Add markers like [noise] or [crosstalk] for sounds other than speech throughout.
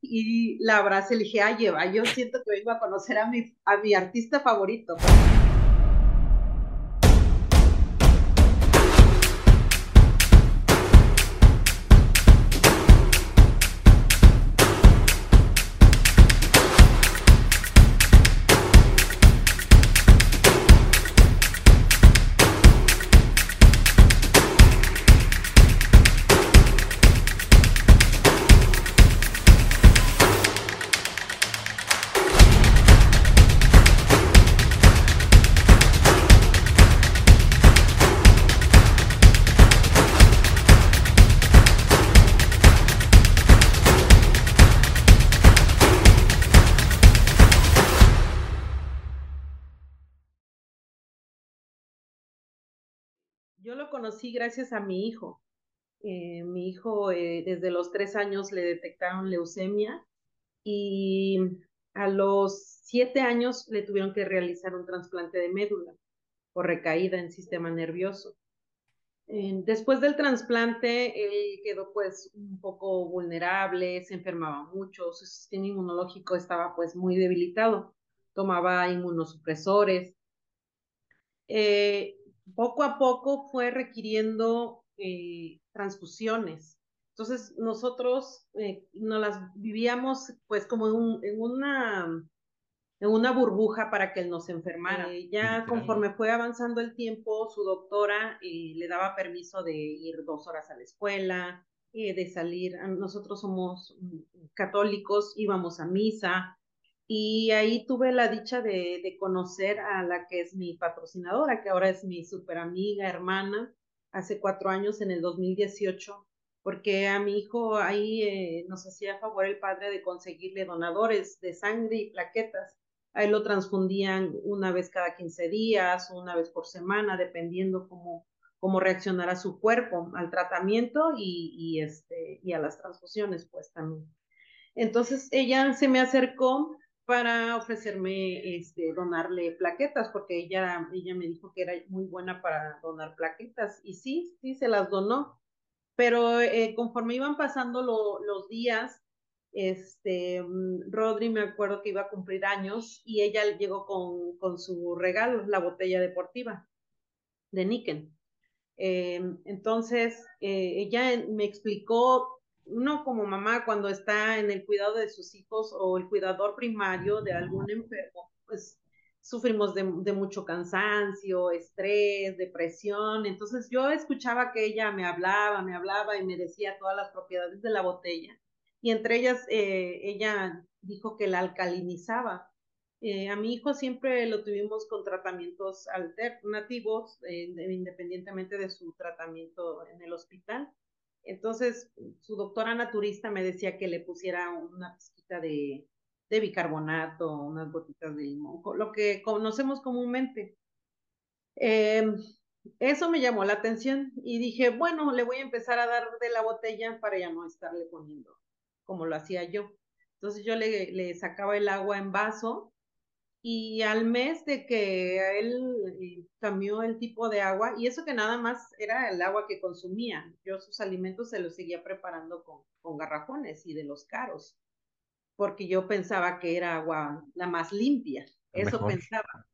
y la abracé, le dije, ay, Eva, yo siento que vengo a conocer a mi, a mi artista favorito. Conocí gracias a mi hijo. Eh, mi hijo eh, desde los tres años le detectaron leucemia y a los siete años le tuvieron que realizar un trasplante de médula por recaída en sistema nervioso. después del trasplante, él quedó pues un poco vulnerable, se enfermaba mucho, su sistema inmunológico estaba pues muy debilitado, tomaba inmunosupresores. Eh, poco a poco fue requiriendo eh, transfusiones. Entonces nosotros eh, nos las vivíamos pues como en, una, en una burbuja para que él no se enfermara. Eh, ya conforme fue avanzando el tiempo, su doctora le daba permiso de ir dos horas a la escuela, de salir. Nosotros somos mm, católicos, íbamos a misa, y ahí tuve la dicha de, de, conocer a la que es mi patrocinadora, que ahora es mi super amiga, hermana, hace cuatro años, en el 2018, porque a mi hijo ahí eh, nos hacía favor el padre de conseguirle donadores de sangre y plaquetas. Ahí lo transfundían una vez cada 15 días, una vez por semana, dependiendo cómo, cómo reaccionara su cuerpo al tratamiento y, y, este, y a las transfusiones, pues también. Entonces ella se me acercó para ofrecerme este, donarle plaquetas, porque ella, ella me dijo que era muy buena para donar plaquetas, y sí, sí, se las donó. Pero eh, conforme iban pasando los días, este, mm, Rodri me acuerdo que iba a cumplir años y ella llegó con, con su regalo, la botella deportiva de Niken. Em, entonces, eh, ella me explicó uno como mamá cuando está en el cuidado de sus hijos o el cuidador primario de algún enfermo, pues sufrimos de, mucho cansancio, estrés, depresión. Entonces yo escuchaba que ella me hablaba, me hablaba y me decía todas las propiedades de la botella. Y entre ellas, eh, ella dijo que la alcalinizaba. Eh, a mi hijo siempre lo tuvimos con tratamientos alternativos, eh, independientemente de su tratamiento en el hospital. Entonces, su doctora naturista me decía que le pusiera una pizquita de, bicarbonato, unas gotitas de limón, lo que conocemos comúnmente. Em, eso me llamó la atención y dije, bueno, le voy a empezar a dar de la botella para ya no estarle poniendo como lo hacía yo. Entonces yo le sacaba el agua en vaso y al mes de que él eh, cambió el tipo de agua, y eso que nada más era el agua que consumía, yo sus alimentos se los seguía preparando con, con garrafones y de los caros, porque yo pensaba que era agua la más limpia, eso pensaba.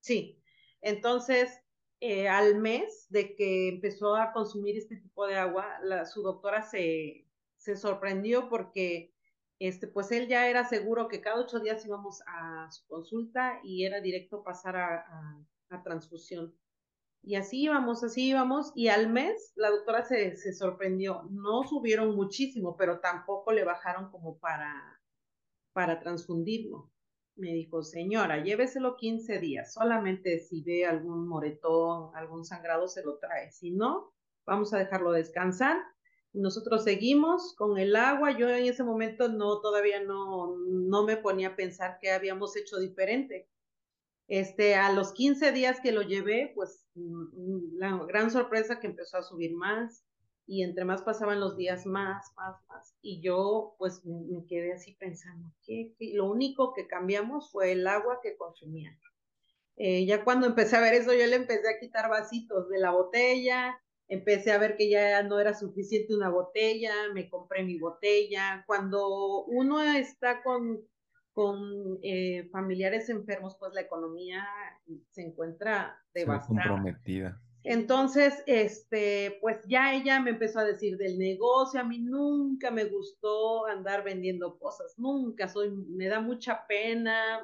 Sí, entonces eh, al mes de que empezó a consumir este tipo de agua, la, su doctora se, se sorprendió porque este, pues él ya era seguro que cada ocho días íbamos a su consulta y era directo pasar a, transfusión. Y así íbamos, así íbamos, y al mes la doctora se, se, sorprendió. No subieron muchísimo, pero tampoco le bajaron como para, para transfundirlo. Me dijo, señora, lléveselo 15 días, solamente si ve algún moretón, algún sangrado, se lo trae. Si no, vamos a dejarlo descansar nosotros seguimos con el agua. Yo en ese momento no, todavía no, no me ponía a pensar qué habíamos hecho diferente. Este, a los 15 días que lo llevé, pues mm, la gran sorpresa que empezó a subir más y entre más pasaban los días más, más, más. Y yo pues me, quedé así pensando que, lo único que cambiamos fue el agua que consumía. Eh, ya cuando empecé a ver eso, yo le empecé a quitar vasitos de la botella, empecé a ver que ya no era suficiente una botella, me compré mi botella. Cuando uno está con, con eh, familiares enfermos, pues la economía se encuentra devastada. comprometida. Entonces, este, pues ya ella me empezó a decir del negocio, a mí nunca me gustó andar vendiendo cosas, nunca, soy, me da mucha pena,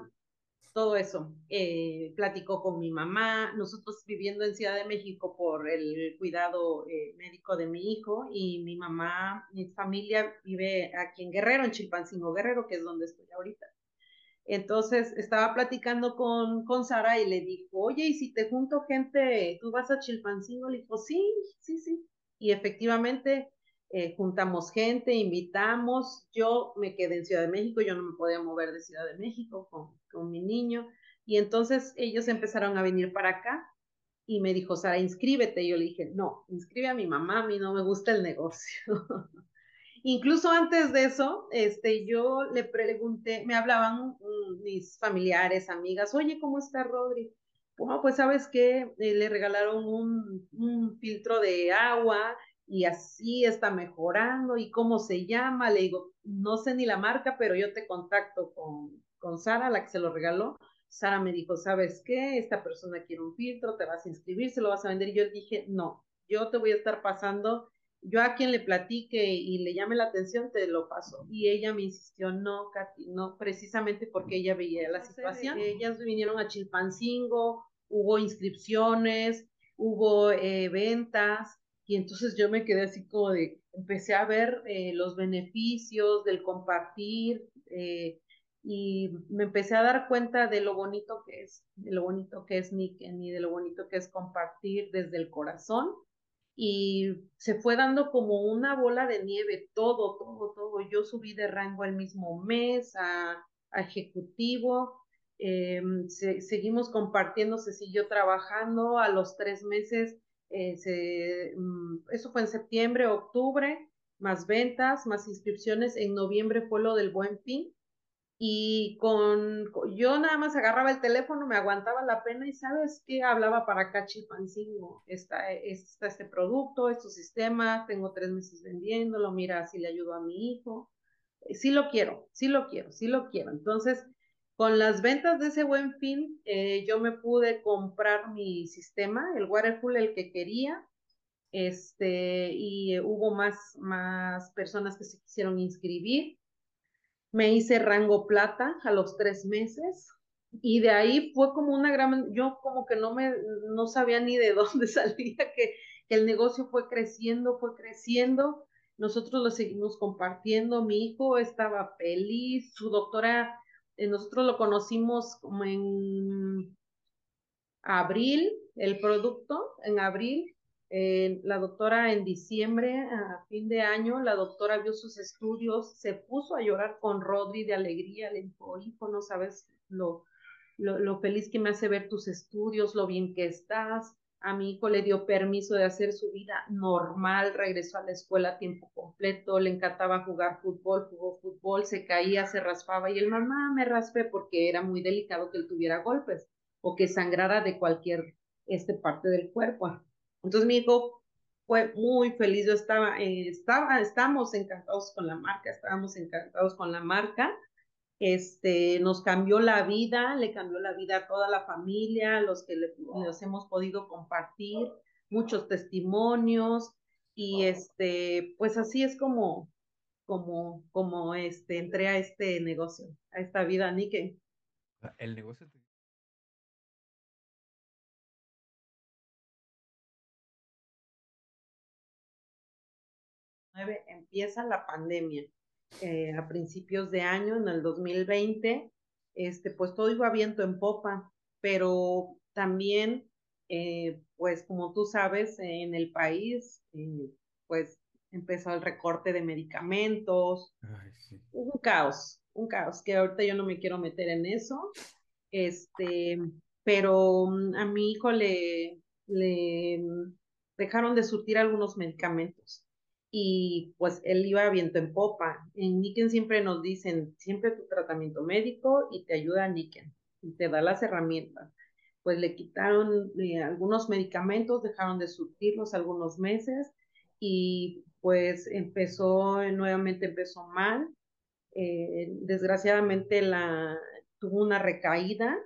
todo eso. Eh, platicó con mi mamá, nosotros viviendo en Ciudad de México por el cuidado eh, médico de mi hijo y mi mamá, mi familia vive aquí en Guerrero, en Chilpancingo Guerrero, que es donde estoy ahorita. Entonces estaba platicando con, con Sara y le dijo, oye, y si te junto gente, ¿tú vas a Chilpancingo? Le dijo, sí, sí, sí. Y efectivamente eh, juntamos gente, invitamos. Yo me quedé en Ciudad de México, yo no me podía mover de Ciudad de México con, con mi niño. Y entonces ellos empezaron a venir para acá y me dijo, Sara, inscríbete. Y yo le dije, no, inscribe a mi mamá, a mí no me gusta el negocio. [laughs] Incluso antes de eso, este, yo le pregunté, me hablaban mis familiares, amigas, oye, ¿cómo está Rodri? Bueno, pues sabes que eh, le regalaron un, un, filtro de agua y así está mejorando y cómo se llama. Le digo, no sé ni la marca, pero yo te contacto con, con Sara, la que se lo regaló. Sara me dijo, ¿sabes qué? Esta persona quiere un filtro, te vas a inscribir, se lo vas a vender. Y yo dije, no, yo te voy a estar pasando yo a quien le platique y le llame la atención, te lo paso. Y ella me insistió, no, Katy, no, precisamente porque ella veía la situación. Ellas vinieron a Chilpancingo, hubo inscripciones, hubo eh, ventas, y entonces yo me quedé así como de, empecé a ver eh, los beneficios del compartir, eh, y me empecé a dar cuenta de lo bonito que es, de lo bonito que es y de lo bonito que es compartir desde el corazón y se fue dando como una bola de nieve, todo, todo, todo. Yo subí de rango el mismo mes a, ejecutivo, em, seguimos compartiendo, se siguió trabajando, a los tres meses, eh, mm, eso fue en septiembre, octubre, más ventas, más inscripciones, en noviembre fue lo del buen fin, y con, yo nada más agarraba el teléfono, me aguantaba la pena y sabes qué, hablaba para acá Chilpancingo, está, está este producto, este sistema, tengo tres meses vendiéndolo, mira, si le ayudo a mi hijo, eh, sí lo quiero, sí lo quiero, sí lo quiero. Entonces, con las ventas de ese buen fin, eh, yo me pude comprar mi sistema, el Waterful, el que quería, este, y hubo más, más personas que se quisieron inscribir. Me hice rango plata a los tres meses y de ahí fue como una gran, yo como que no me, no sabía ni de [laughs] dónde salía, que, el negocio fue creciendo, fue creciendo, nosotros lo seguimos compartiendo, mi hijo estaba feliz, su doctora, nosotros lo conocimos como en abril, el producto, en abril, eh, la doctora en diciembre, a fin de año, la doctora vio sus estudios, se puso a llorar con Rodri de alegría, le dijo, hijo, no sabes lo, lo, lo, feliz que me hace ver tus estudios, lo bien que estás. A mi hijo le dio permiso de hacer su vida normal, regresó a la escuela a tiempo completo, le encantaba jugar fútbol, jugó fútbol, se caía, se raspaba y el mamá me raspé porque era muy delicado que él tuviera golpes o que sangrara de cualquier este, parte del cuerpo. Entonces mi hijo fue muy feliz, yo estaba, eh, estaba, estamos encantados con la marca, estábamos encantados con la marca, este, nos cambió la vida, le cambió la vida a toda la familia, los que le, los hemos podido compartir, muchos testimonios, y este, pues así es como, como, como este, entré a este negocio, a esta vida, Nike. El negocio empieza la pandemia. Eh, a principios de año, en el 2020, este, pues todo iba viento en popa, pero también, eh, pues como tú sabes, en el país, eh, pues empezó el recorte de medicamentos, un caos, un caos, que ahorita yo no me quiero meter en eso, este, pero mm, a mi hijo le, le dejaron de surtir algunos medicamentos y pues él iba viento en popa. En Niken siempre nos dicen, siempre tu tratamiento médico y te ayuda a Niken y te da las herramientas. pues le quitaron eh, algunos medicamentos, dejaron de surtirlos algunos meses y pues empezó, nuevamente empezó mal. Eh, desgraciadamente la, tuvo una recaída.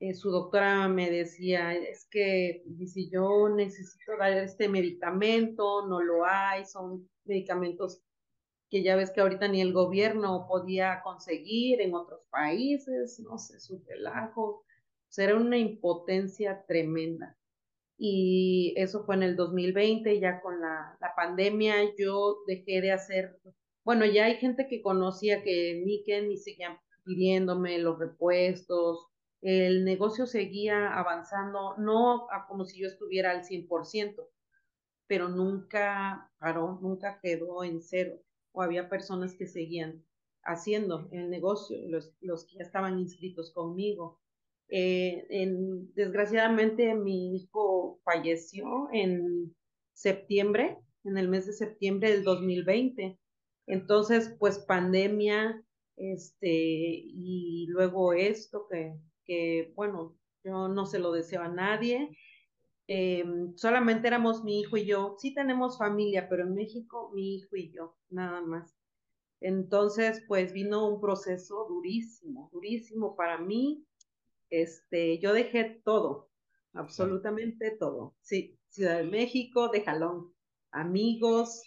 Eh, su doctora me decía, es que si yo necesito dar este medicamento, no lo hay, son medicamentos que ya ves que ahorita ni el gobierno podía conseguir en otros países, no sé, su relajo. Será una impotencia tremenda. Y eso fue en el 2020, ya con la, la pandemia, yo dejé de hacer, bueno, ya hay gente que conocía que Niken y seguían pidiéndome los repuestos, el negocio seguía avanzando, no como si yo estuviera al 100%, pero nunca paró, nunca quedó en cero, o había personas que seguían haciendo el negocio, los, los que ya estaban inscritos conmigo. Eh, en, desgraciadamente mi hijo falleció en septiembre, en el mes de septiembre del 2020. Entonces, pues pandemia, este, y luego esto que, que bueno, yo no se lo deseo a nadie. Eh, solamente éramos mi hijo y yo. Sí tenemos familia, pero en México mi hijo y yo, nada más. Entonces, pues vino un proceso durísimo, durísimo para mí, este, yo dejé todo, absolutamente todo. Sí, Ciudad de México, de jalón, amigos,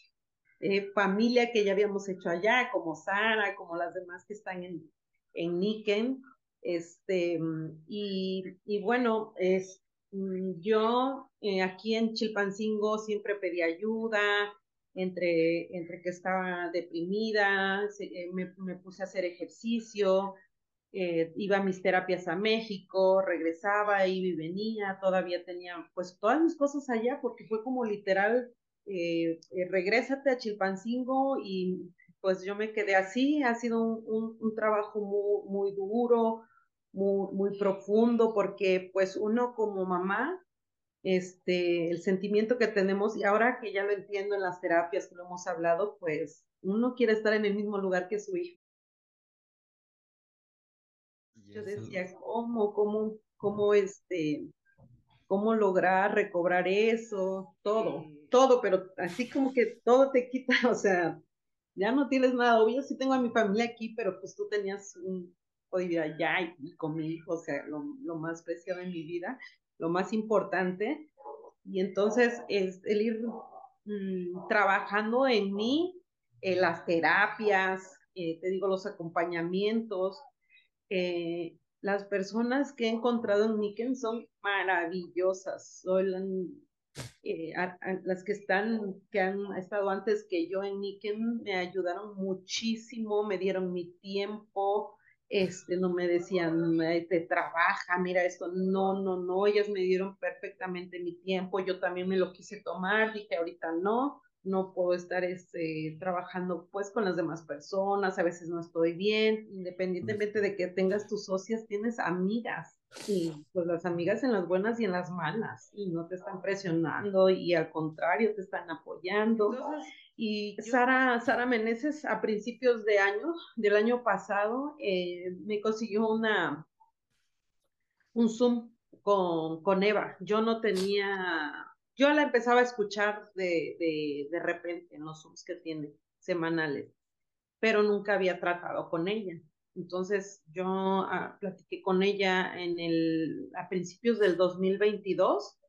eh, familia que ya habíamos hecho allá, como Sara, como las demás que están en, en Niken. Este, y, y bueno, es, mm, yo eh, aquí en Chilpancingo siempre pedí ayuda, entre, entre que estaba deprimida, eh, me, me, puse a hacer ejercicio, eh, iba a mis terapias a México, regresaba, iba y venía, todavía tenía pues todas mis cosas allá porque fue como literal, eh, regrésate a Chilpancingo y pues yo me quedé así, ha sido un, un, un trabajo muy, muy duro, muy, muy profundo porque pues uno como mamá, este, el sentimiento que tenemos y ahora que ya lo entiendo en las terapias que lo hemos hablado, pues uno quiere estar en el mismo lugar que su hijo yo decía, ¿cómo, cómo, cómo, este, cómo lograr recobrar eso? Todo, todo, pero así como que todo te quita, [laughs] o sea, ya no tienes nada. Obvio, sí tengo a mi familia aquí, pero pues tú tenías un vivir allá y, con mi hijo, o sea, lo, lo, más preciado en mi vida, lo más importante. Y entonces es el ir mmm, trabajando en mí, en las terapias, eh, te digo, los acompañamientos, eh, las personas que he encontrado en Niken son maravillosas. Son eh, las que están, que han estado antes que yo en Niken, me ayudaron muchísimo, me dieron mi tiempo, este, no me decían, te trabaja, mira esto, no, no, no, ellas me dieron perfectamente mi tiempo, yo también me lo quise tomar, dije ahorita no, no puedo estar este, trabajando pues con las demás personas, a veces no estoy bien, independientemente de que tengas tus socias, tienes amigas y pues las amigas en las buenas y en las malas y no te están presionando y al contrario te están apoyando. Y Sara, Sara Meneses a principios de año, del año pasado, eh, me consiguió una, un Zoom con, con Eva. Yo no tenía yo la empezaba a escuchar de, de, de repente en los Zooms que tiene semanales, pero nunca había tratado con ella. Entonces yo ah, platiqué con ella en el, a principios del 2022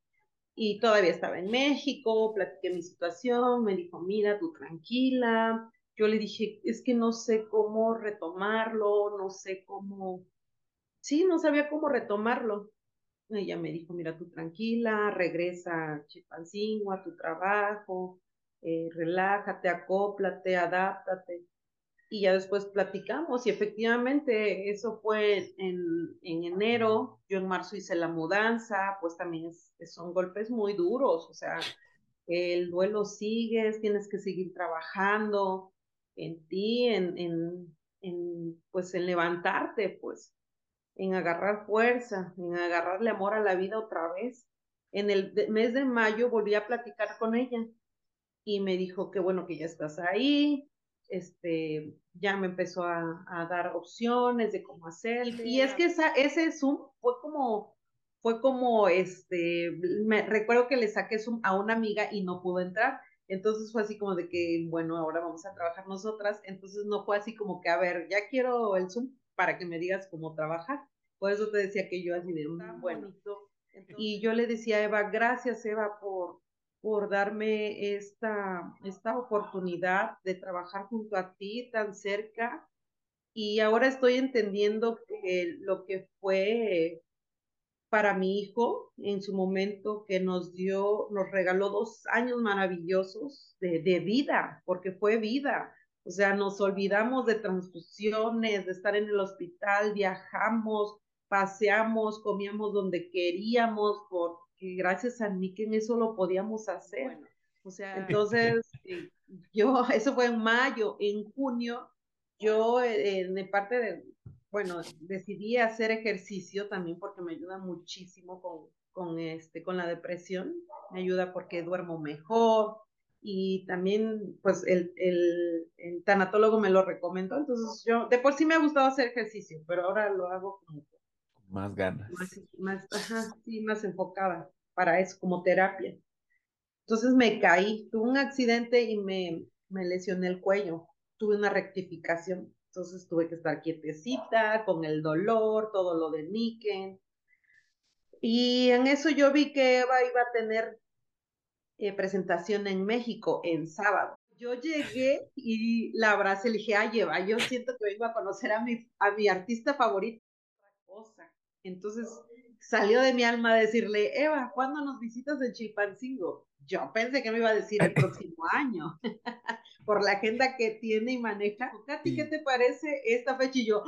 y todavía estaba en México, platiqué mi situación, me dijo, mira, tú tranquila. Yo le dije, es que no sé cómo retomarlo, no sé cómo, sí, no sabía cómo retomarlo. Ella me dijo, mira, tú tranquila, regresa a Chilpancingo, a tu trabajo, eh, relájate, acóplate, adáptate. Y ya después platicamos y efectivamente eso fue en, en enero, yo en marzo hice la mudanza, pues también es, son golpes muy duros, o sea, el duelo sigues, tienes que seguir trabajando en ti, en, en, en pues en levantarte, pues en agarrar fuerza, en agarrarle amor a la vida otra vez. En el mes de mayo volví a platicar con ella y me dijo que bueno que ya estás ahí, este, ya me empezó a, a dar opciones de cómo hacer. Y es que esa, ese Zoom fue como, fue como, este, me recuerdo que le saqué Zoom a una amiga y no pudo entrar. Entonces fue así como de que, bueno, ahora vamos a trabajar nosotras. Entonces no fue así como que, a ver, ya quiero el Zoom para que me digas cómo trabajar. Por eso te decía que yo así de, mm, bueno. y yo le decía a Eva, gracias Eva por, por darme esta, esta oportunidad de trabajar junto a ti tan cerca. Y ahora estoy entendiendo que lo que fue para mi hijo en su momento que nos dio, nos regaló dos años maravillosos de, de vida, porque fue vida. O sea, nos olvidamos de transfusiones, de estar en el hospital, viajamos, paseamos, comíamos donde queríamos, por, gracias a Nick en eso lo podíamos hacer. o sea, entonces, [laughs] eh, yo, [laughs] eso fue en mayo, en junio, yo eh, en parte de, bueno, decidí hacer ejercicio también porque me ayuda muchísimo con, con, este, con la depresión, me ayuda porque duermo mejor y también pues el, el, el tanatólogo me lo recomendó, entonces yo, de por sí me ha gustado hacer ejercicio, pero ahora lo hago como más ganas. Más, ajá, sí, más enfocada para eso, como terapia. Entonces me caí, tuve un accidente y me, me lesioné el cuello, tuve una rectificación, entonces tuve que estar quietecita, con el dolor, todo lo de Niken. Y en eso yo vi que Eva iba a tener eh, presentación en México en sábado. Yo llegué y la abracé le dije, ay Eva, yo siento que vengo a conocer a mi, a mi artista favorito. Entonces salió de mi alma decirle, Eva, ¿cuándo nos visitas en Chilpancingo? Yo pensé que me iba a decir el próximo [laughs] año, [laughs] por la agenda que tiene y maneja. Katy, ¿qué te parece esta fecha? Y yo,